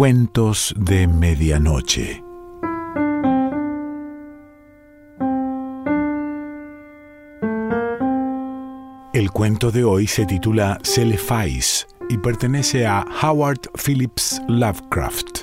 Cuentos de Medianoche. El cuento de hoy se titula Celefais y pertenece a Howard Phillips Lovecraft.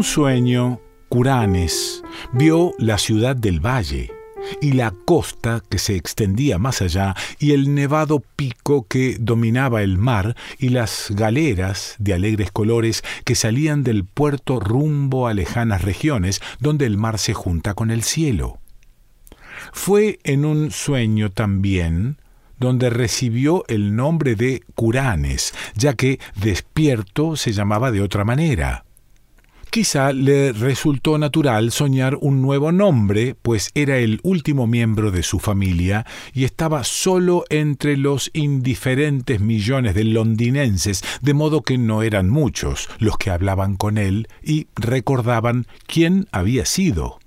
Un sueño, Curanes vio la ciudad del valle y la costa que se extendía más allá y el nevado pico que dominaba el mar y las galeras de alegres colores que salían del puerto rumbo a lejanas regiones donde el mar se junta con el cielo. Fue en un sueño también donde recibió el nombre de Curanes, ya que despierto se llamaba de otra manera. Quizá le resultó natural soñar un nuevo nombre, pues era el último miembro de su familia y estaba solo entre los indiferentes millones de londinenses, de modo que no eran muchos los que hablaban con él y recordaban quién había sido.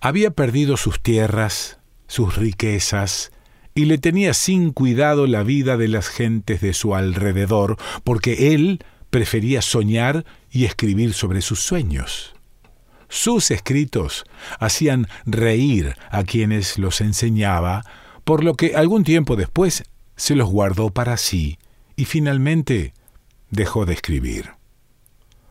Había perdido sus tierras, sus riquezas, y le tenía sin cuidado la vida de las gentes de su alrededor, porque él prefería soñar y escribir sobre sus sueños. Sus escritos hacían reír a quienes los enseñaba, por lo que algún tiempo después se los guardó para sí y finalmente dejó de escribir.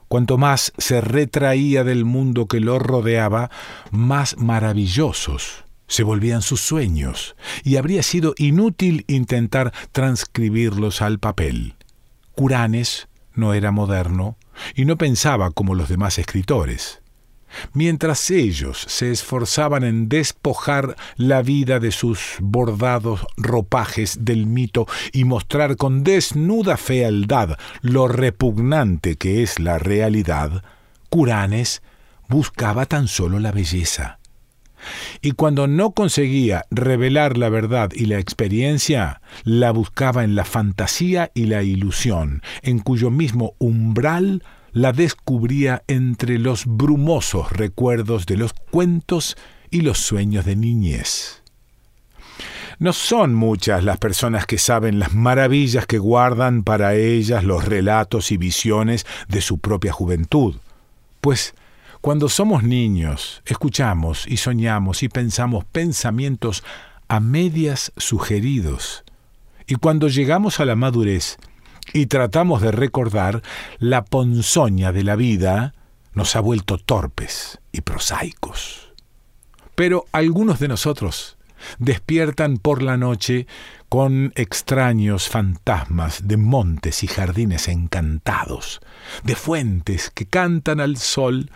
Cuanto más se retraía del mundo que lo rodeaba, más maravillosos se volvían sus sueños, y habría sido inútil intentar transcribirlos al papel. Curanes no era moderno y no pensaba como los demás escritores. Mientras ellos se esforzaban en despojar la vida de sus bordados ropajes del mito y mostrar con desnuda fealdad lo repugnante que es la realidad, Curanes buscaba tan solo la belleza. Y cuando no conseguía revelar la verdad y la experiencia, la buscaba en la fantasía y la ilusión, en cuyo mismo umbral la descubría entre los brumosos recuerdos de los cuentos y los sueños de niñez. No son muchas las personas que saben las maravillas que guardan para ellas los relatos y visiones de su propia juventud, pues cuando somos niños, escuchamos y soñamos y pensamos pensamientos a medias sugeridos. Y cuando llegamos a la madurez y tratamos de recordar, la ponzoña de la vida nos ha vuelto torpes y prosaicos. Pero algunos de nosotros despiertan por la noche con extraños fantasmas de montes y jardines encantados, de fuentes que cantan al sol,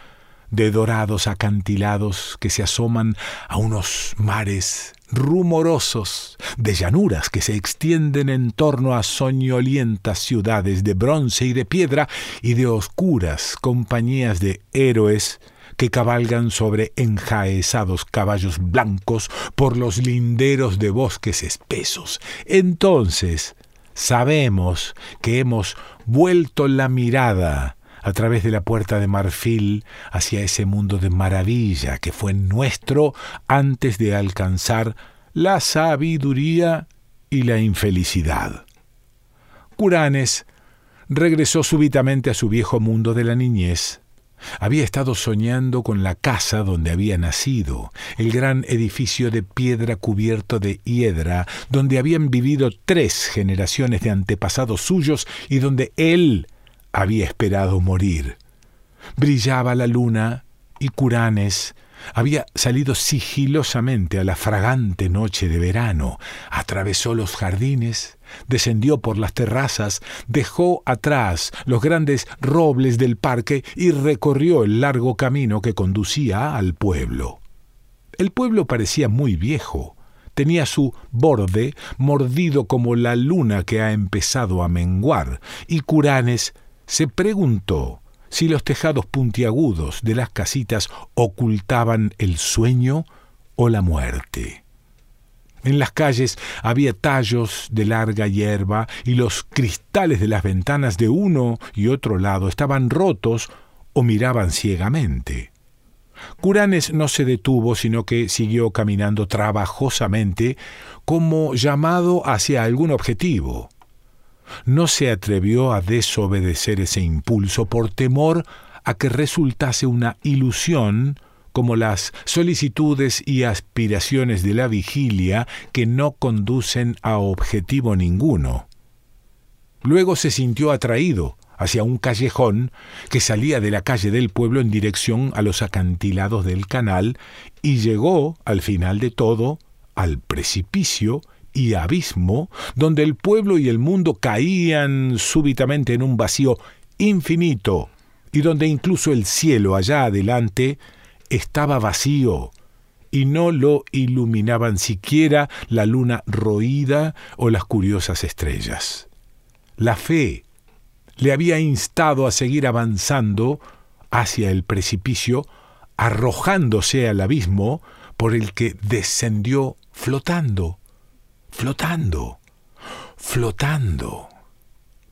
de dorados acantilados que se asoman a unos mares rumorosos, de llanuras que se extienden en torno a soñolientas ciudades de bronce y de piedra, y de oscuras compañías de héroes que cabalgan sobre enjaezados caballos blancos por los linderos de bosques espesos. Entonces sabemos que hemos vuelto la mirada a través de la puerta de marfil hacia ese mundo de maravilla que fue nuestro antes de alcanzar la sabiduría y la infelicidad. Curanes regresó súbitamente a su viejo mundo de la niñez. Había estado soñando con la casa donde había nacido, el gran edificio de piedra cubierto de hiedra, donde habían vivido tres generaciones de antepasados suyos y donde él había esperado morir. Brillaba la luna y Curanes había salido sigilosamente a la fragante noche de verano, atravesó los jardines, descendió por las terrazas, dejó atrás los grandes robles del parque y recorrió el largo camino que conducía al pueblo. El pueblo parecía muy viejo, tenía su borde mordido como la luna que ha empezado a menguar, y Curanes se preguntó si los tejados puntiagudos de las casitas ocultaban el sueño o la muerte. En las calles había tallos de larga hierba y los cristales de las ventanas de uno y otro lado estaban rotos o miraban ciegamente. Curanes no se detuvo, sino que siguió caminando trabajosamente, como llamado hacia algún objetivo. No se atrevió a desobedecer ese impulso por temor a que resultase una ilusión como las solicitudes y aspiraciones de la vigilia que no conducen a objetivo ninguno. Luego se sintió atraído hacia un callejón que salía de la calle del pueblo en dirección a los acantilados del canal y llegó, al final de todo, al precipicio y abismo donde el pueblo y el mundo caían súbitamente en un vacío infinito y donde incluso el cielo allá adelante estaba vacío y no lo iluminaban siquiera la luna roída o las curiosas estrellas. La fe le había instado a seguir avanzando hacia el precipicio, arrojándose al abismo por el que descendió flotando, flotando, flotando.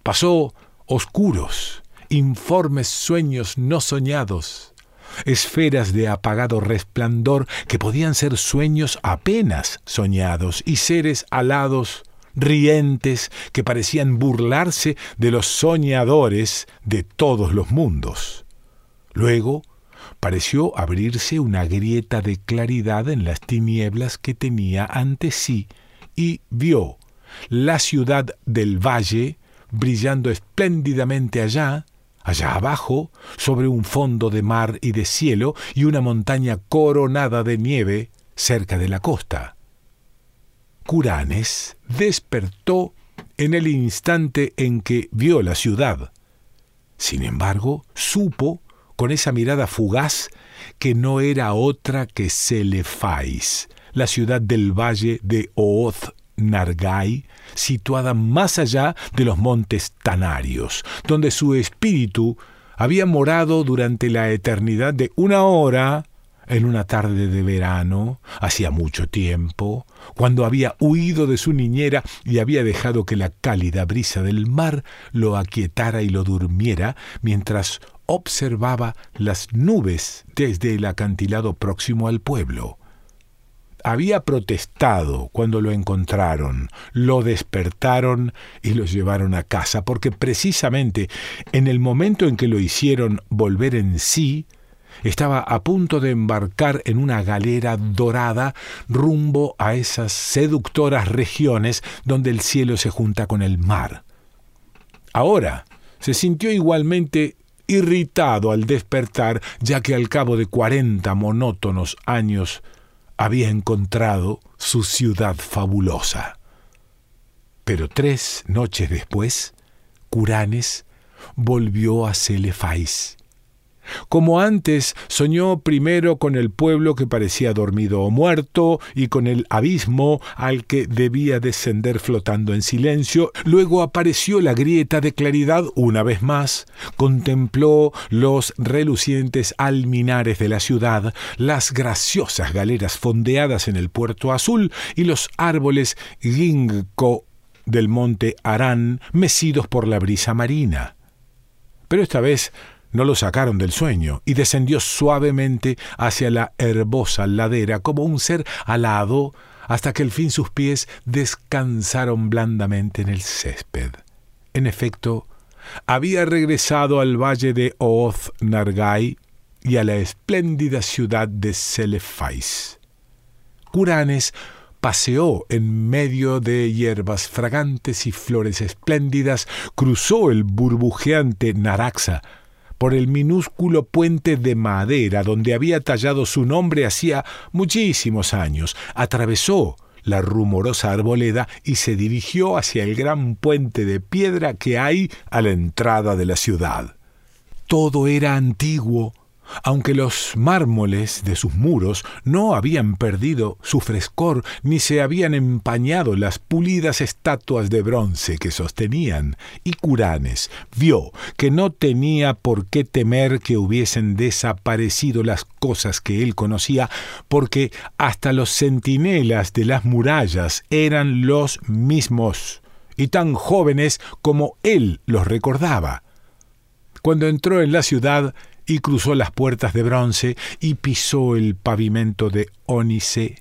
Pasó oscuros, informes sueños no soñados, esferas de apagado resplandor que podían ser sueños apenas soñados y seres alados, rientes, que parecían burlarse de los soñadores de todos los mundos. Luego pareció abrirse una grieta de claridad en las tinieblas que tenía ante sí y vio la ciudad del valle brillando espléndidamente allá, allá abajo, sobre un fondo de mar y de cielo y una montaña coronada de nieve cerca de la costa. Curanes despertó en el instante en que vio la ciudad. Sin embargo, supo, con esa mirada fugaz, que no era otra que Selefais, la ciudad del valle de Ooth Nargai, situada más allá de los montes Tanarios, donde su espíritu había morado durante la eternidad de una hora en una tarde de verano, hacía mucho tiempo, cuando había huido de su niñera y había dejado que la cálida brisa del mar lo aquietara y lo durmiera, mientras observaba las nubes desde el acantilado próximo al pueblo había protestado cuando lo encontraron, lo despertaron y lo llevaron a casa, porque precisamente en el momento en que lo hicieron volver en sí, estaba a punto de embarcar en una galera dorada rumbo a esas seductoras regiones donde el cielo se junta con el mar. Ahora se sintió igualmente irritado al despertar, ya que al cabo de cuarenta monótonos años había encontrado su ciudad fabulosa. Pero tres noches después, Curanes volvió a Celefais como antes, soñó primero con el pueblo que parecía dormido o muerto y con el abismo al que debía descender flotando en silencio. Luego apareció la grieta de claridad una vez más, contempló los relucientes alminares de la ciudad, las graciosas galeras fondeadas en el puerto azul y los árboles ginkgo del monte Arán mecidos por la brisa marina. Pero esta vez no lo sacaron del sueño y descendió suavemente hacia la herbosa ladera como un ser alado hasta que al fin sus pies descansaron blandamente en el césped. En efecto, había regresado al valle de Ooth Nargai y a la espléndida ciudad de Selefais. Curanes paseó en medio de hierbas fragantes y flores espléndidas, cruzó el burbujeante Naraxa, por el minúsculo puente de madera donde había tallado su nombre hacía muchísimos años, atravesó la rumorosa arboleda y se dirigió hacia el gran puente de piedra que hay a la entrada de la ciudad. Todo era antiguo, aunque los mármoles de sus muros no habían perdido su frescor ni se habían empañado las pulidas estatuas de bronce que sostenían, y Curanes vio que no tenía por qué temer que hubiesen desaparecido las cosas que él conocía, porque hasta los centinelas de las murallas eran los mismos, y tan jóvenes como él los recordaba. Cuando entró en la ciudad, y cruzó las puertas de bronce y pisó el pavimento de ónice.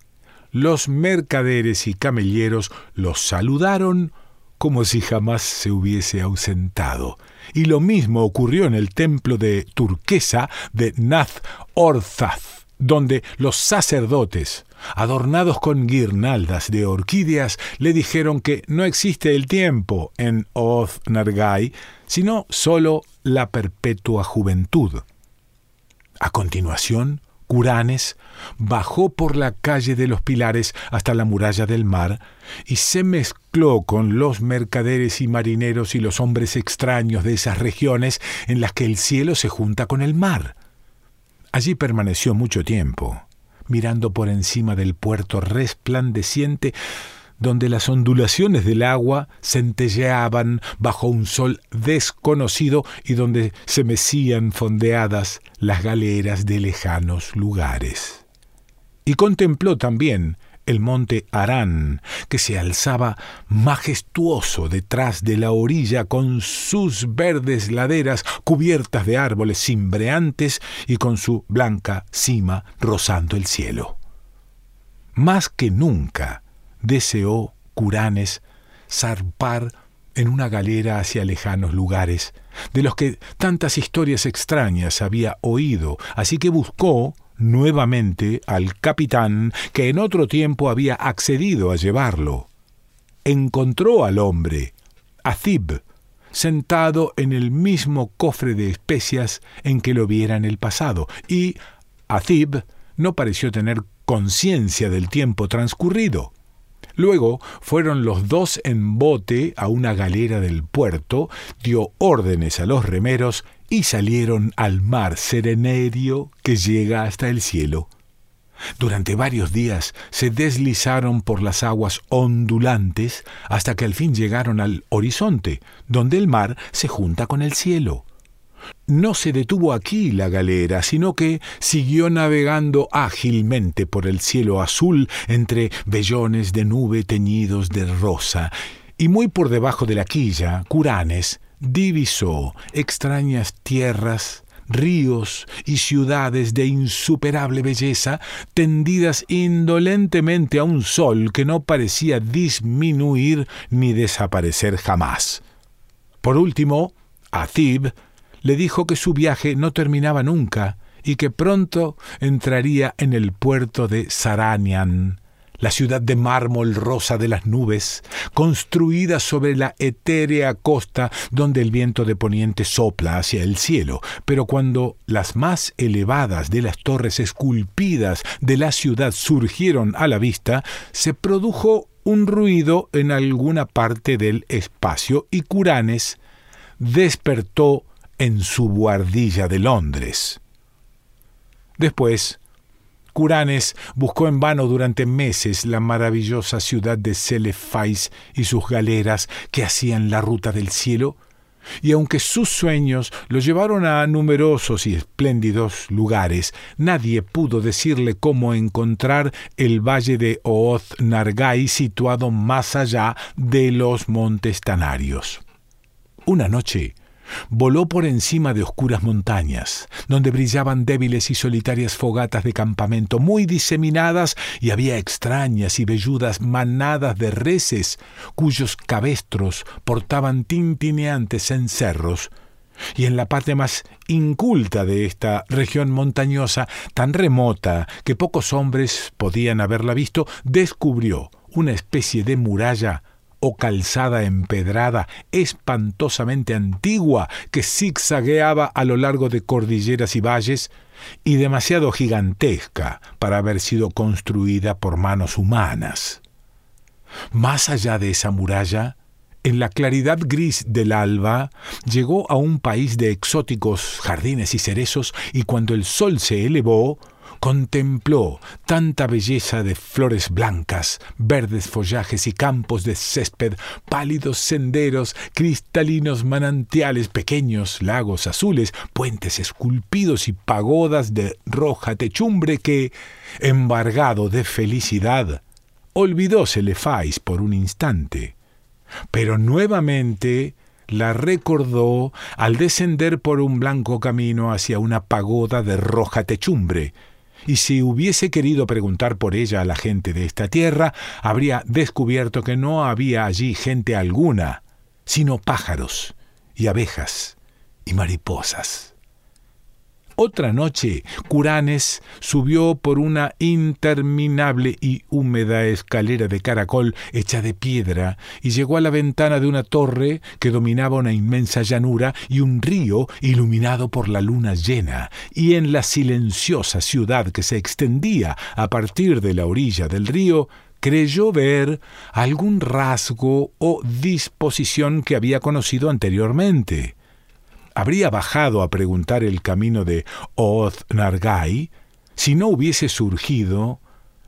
Los mercaderes y camelleros los saludaron como si jamás se hubiese ausentado. Y lo mismo ocurrió en el templo de turquesa de Nath Orzath, donde los sacerdotes, adornados con guirnaldas de orquídeas, le dijeron que no existe el tiempo en Oth Nargai, sino sólo la perpetua juventud. A continuación, Curanes bajó por la calle de los Pilares hasta la muralla del mar y se mezcló con los mercaderes y marineros y los hombres extraños de esas regiones en las que el cielo se junta con el mar. Allí permaneció mucho tiempo, mirando por encima del puerto resplandeciente donde las ondulaciones del agua centelleaban bajo un sol desconocido y donde se mecían fondeadas las galeras de lejanos lugares. Y contempló también el monte Arán, que se alzaba majestuoso detrás de la orilla con sus verdes laderas cubiertas de árboles cimbreantes y con su blanca cima rozando el cielo. Más que nunca, deseó Curanes zarpar en una galera hacia lejanos lugares, de los que tantas historias extrañas había oído, así que buscó nuevamente al capitán que en otro tiempo había accedido a llevarlo. Encontró al hombre, Azib, sentado en el mismo cofre de especias en que lo viera en el pasado, y Azib no pareció tener conciencia del tiempo transcurrido. Luego fueron los dos en bote a una galera del puerto, dio órdenes a los remeros y salieron al mar serenerio que llega hasta el cielo. Durante varios días se deslizaron por las aguas ondulantes hasta que al fin llegaron al horizonte, donde el mar se junta con el cielo. No se detuvo aquí la galera, sino que siguió navegando ágilmente por el cielo azul entre vellones de nube teñidos de rosa, y muy por debajo de la quilla, Curanes divisó extrañas tierras, ríos y ciudades de insuperable belleza, tendidas indolentemente a un sol que no parecía disminuir ni desaparecer jamás. Por último, Azib le dijo que su viaje no terminaba nunca y que pronto entraría en el puerto de Saranian, la ciudad de mármol rosa de las nubes, construida sobre la etérea costa donde el viento de poniente sopla hacia el cielo, pero cuando las más elevadas de las torres esculpidas de la ciudad surgieron a la vista, se produjo un ruido en alguna parte del espacio y Curanes despertó en su buhardilla de Londres. Después, Curanes buscó en vano durante meses la maravillosa ciudad de Celefais y sus galeras que hacían la ruta del cielo, y aunque sus sueños lo llevaron a numerosos y espléndidos lugares, nadie pudo decirle cómo encontrar el valle de Ooth Nargai situado más allá de los montes Tanarios. Una noche, Voló por encima de oscuras montañas, donde brillaban débiles y solitarias fogatas de campamento muy diseminadas y había extrañas y velludas manadas de reses cuyos cabestros portaban tintineantes cencerros. Y en la parte más inculta de esta región montañosa, tan remota que pocos hombres podían haberla visto, descubrió una especie de muralla o calzada empedrada espantosamente antigua que zigzagueaba a lo largo de cordilleras y valles y demasiado gigantesca para haber sido construida por manos humanas. Más allá de esa muralla, en la claridad gris del alba, llegó a un país de exóticos jardines y cerezos y cuando el sol se elevó, contempló tanta belleza de flores blancas, verdes follajes y campos de césped, pálidos senderos, cristalinos manantiales, pequeños lagos azules, puentes esculpidos y pagodas de roja techumbre que, embargado de felicidad, olvidó Celefais por un instante. Pero nuevamente la recordó al descender por un blanco camino hacia una pagoda de roja techumbre, y si hubiese querido preguntar por ella a la gente de esta tierra, habría descubierto que no había allí gente alguna, sino pájaros y abejas y mariposas. Otra noche, Curanes subió por una interminable y húmeda escalera de caracol hecha de piedra y llegó a la ventana de una torre que dominaba una inmensa llanura y un río iluminado por la luna llena, y en la silenciosa ciudad que se extendía a partir de la orilla del río, creyó ver algún rasgo o disposición que había conocido anteriormente habría bajado a preguntar el camino de Oth Nargai si no hubiese surgido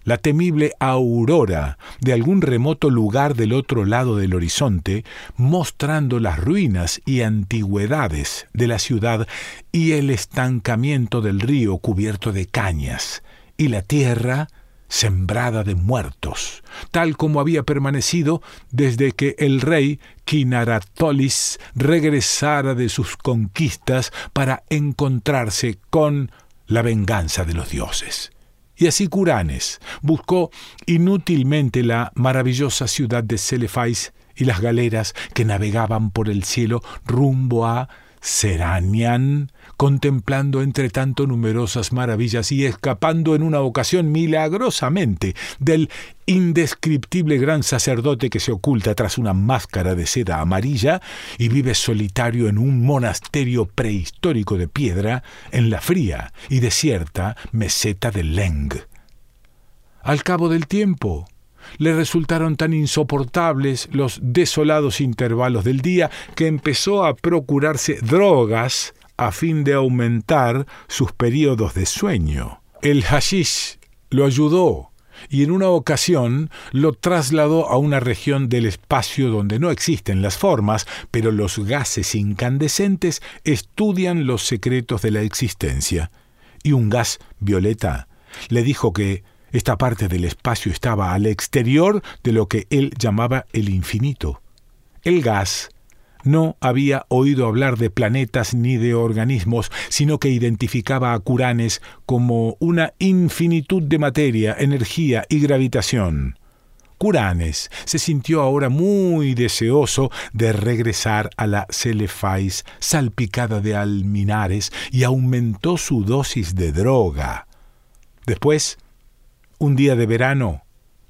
la temible aurora de algún remoto lugar del otro lado del horizonte, mostrando las ruinas y antigüedades de la ciudad y el estancamiento del río cubierto de cañas, y la tierra sembrada de muertos, tal como había permanecido desde que el rey Kinaratolis regresara de sus conquistas para encontrarse con la venganza de los dioses. Y así Curanes buscó inútilmente la maravillosa ciudad de Celefais y las galeras que navegaban por el cielo rumbo a Seranian, contemplando entre tanto numerosas maravillas y escapando en una ocasión milagrosamente del indescriptible gran sacerdote que se oculta tras una máscara de seda amarilla y vive solitario en un monasterio prehistórico de piedra en la fría y desierta meseta de Leng. Al cabo del tiempo, le resultaron tan insoportables los desolados intervalos del día que empezó a procurarse drogas a fin de aumentar sus periodos de sueño. El hashish lo ayudó y en una ocasión lo trasladó a una región del espacio donde no existen las formas, pero los gases incandescentes estudian los secretos de la existencia. Y un gas violeta le dijo que esta parte del espacio estaba al exterior de lo que él llamaba el infinito. El gas no había oído hablar de planetas ni de organismos, sino que identificaba a Curanes como una infinitud de materia, energía y gravitación. Curanes se sintió ahora muy deseoso de regresar a la Celefais salpicada de alminares y aumentó su dosis de droga. Después un día de verano,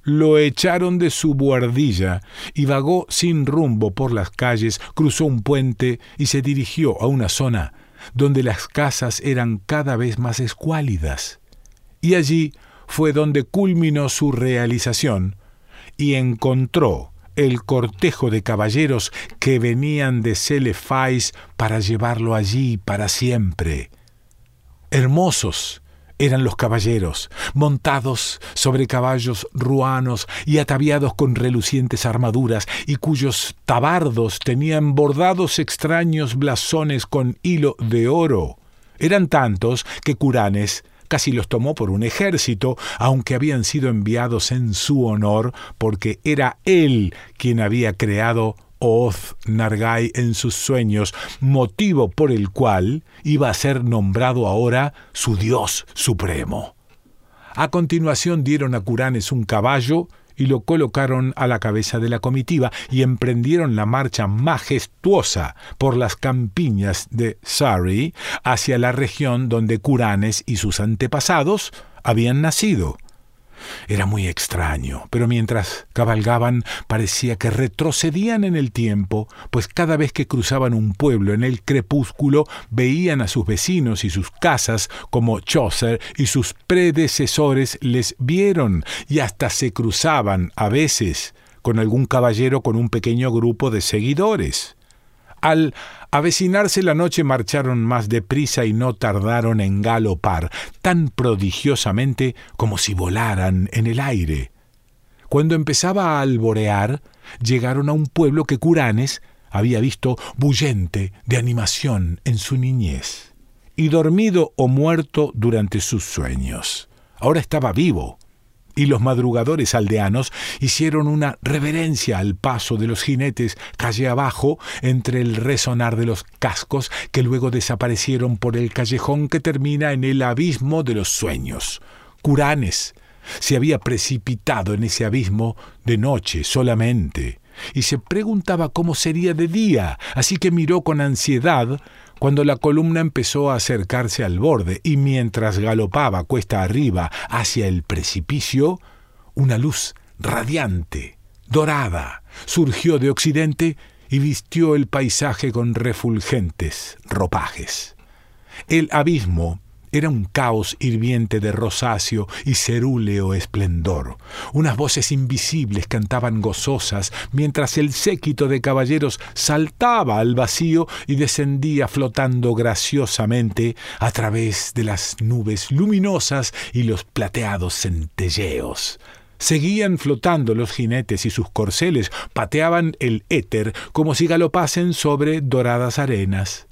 lo echaron de su buhardilla y vagó sin rumbo por las calles, cruzó un puente y se dirigió a una zona donde las casas eran cada vez más escuálidas. Y allí fue donde culminó su realización y encontró el cortejo de caballeros que venían de Celefais para llevarlo allí para siempre. Hermosos, eran los caballeros, montados sobre caballos ruanos y ataviados con relucientes armaduras, y cuyos tabardos tenían bordados extraños blasones con hilo de oro. Eran tantos que Curanes casi los tomó por un ejército, aunque habían sido enviados en su honor, porque era él quien había creado Oth Nargai en sus sueños, motivo por el cual iba a ser nombrado ahora su Dios supremo. A continuación dieron a Curanes un caballo y lo colocaron a la cabeza de la comitiva y emprendieron la marcha majestuosa por las campiñas de Surrey hacia la región donde Curanes y sus antepasados habían nacido. Era muy extraño, pero mientras cabalgaban parecía que retrocedían en el tiempo, pues cada vez que cruzaban un pueblo en el crepúsculo veían a sus vecinos y sus casas como Chaucer y sus predecesores les vieron y hasta se cruzaban a veces con algún caballero con un pequeño grupo de seguidores. Al avecinarse la noche marcharon más deprisa y no tardaron en galopar, tan prodigiosamente como si volaran en el aire. Cuando empezaba a alborear, llegaron a un pueblo que Curanes había visto bullente de animación en su niñez, y dormido o muerto durante sus sueños. Ahora estaba vivo, y los madrugadores aldeanos hicieron una reverencia al paso de los jinetes calle abajo entre el resonar de los cascos que luego desaparecieron por el callejón que termina en el abismo de los sueños. Curanes se había precipitado en ese abismo de noche solamente y se preguntaba cómo sería de día, así que miró con ansiedad cuando la columna empezó a acercarse al borde y mientras galopaba cuesta arriba hacia el precipicio, una luz radiante, dorada, surgió de occidente y vistió el paisaje con refulgentes ropajes. El abismo era un caos hirviente de rosáceo y cerúleo esplendor. Unas voces invisibles cantaban gozosas, mientras el séquito de caballeros saltaba al vacío y descendía flotando graciosamente a través de las nubes luminosas y los plateados centelleos. Seguían flotando los jinetes y sus corceles pateaban el éter como si galopasen sobre doradas arenas.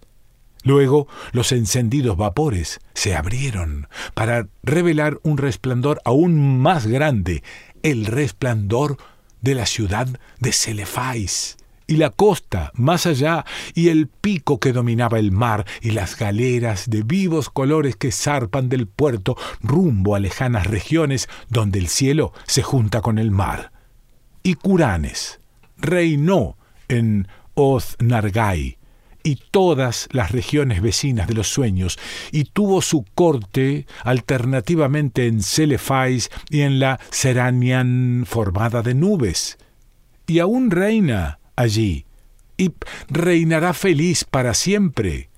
Luego los encendidos vapores se abrieron para revelar un resplandor aún más grande, el resplandor de la ciudad de Celefais y la costa más allá y el pico que dominaba el mar y las galeras de vivos colores que zarpan del puerto rumbo a lejanas regiones donde el cielo se junta con el mar. Y Curanes reinó en Oznargai, y todas las regiones vecinas de los sueños, y tuvo su corte alternativamente en Celefais y en la Seranian formada de nubes. Y aún reina allí, y reinará feliz para siempre,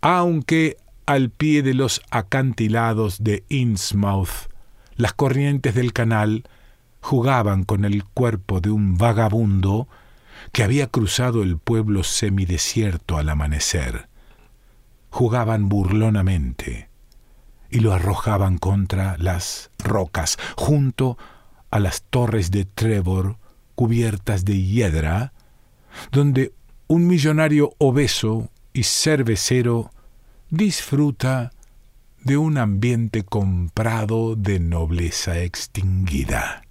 aunque al pie de los acantilados de Innsmouth, las corrientes del canal jugaban con el cuerpo de un vagabundo que había cruzado el pueblo semidesierto al amanecer. Jugaban burlonamente y lo arrojaban contra las rocas, junto a las torres de Trevor cubiertas de hiedra, donde un millonario obeso y cervecero disfruta de un ambiente comprado de nobleza extinguida.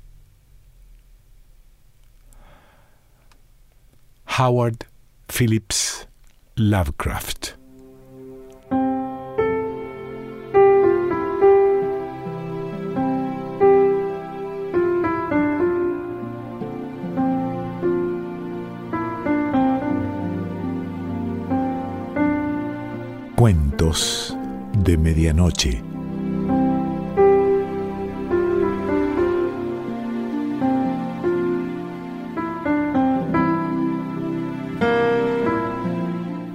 Howard Phillips Lovecraft. Cuentos de Medianoche.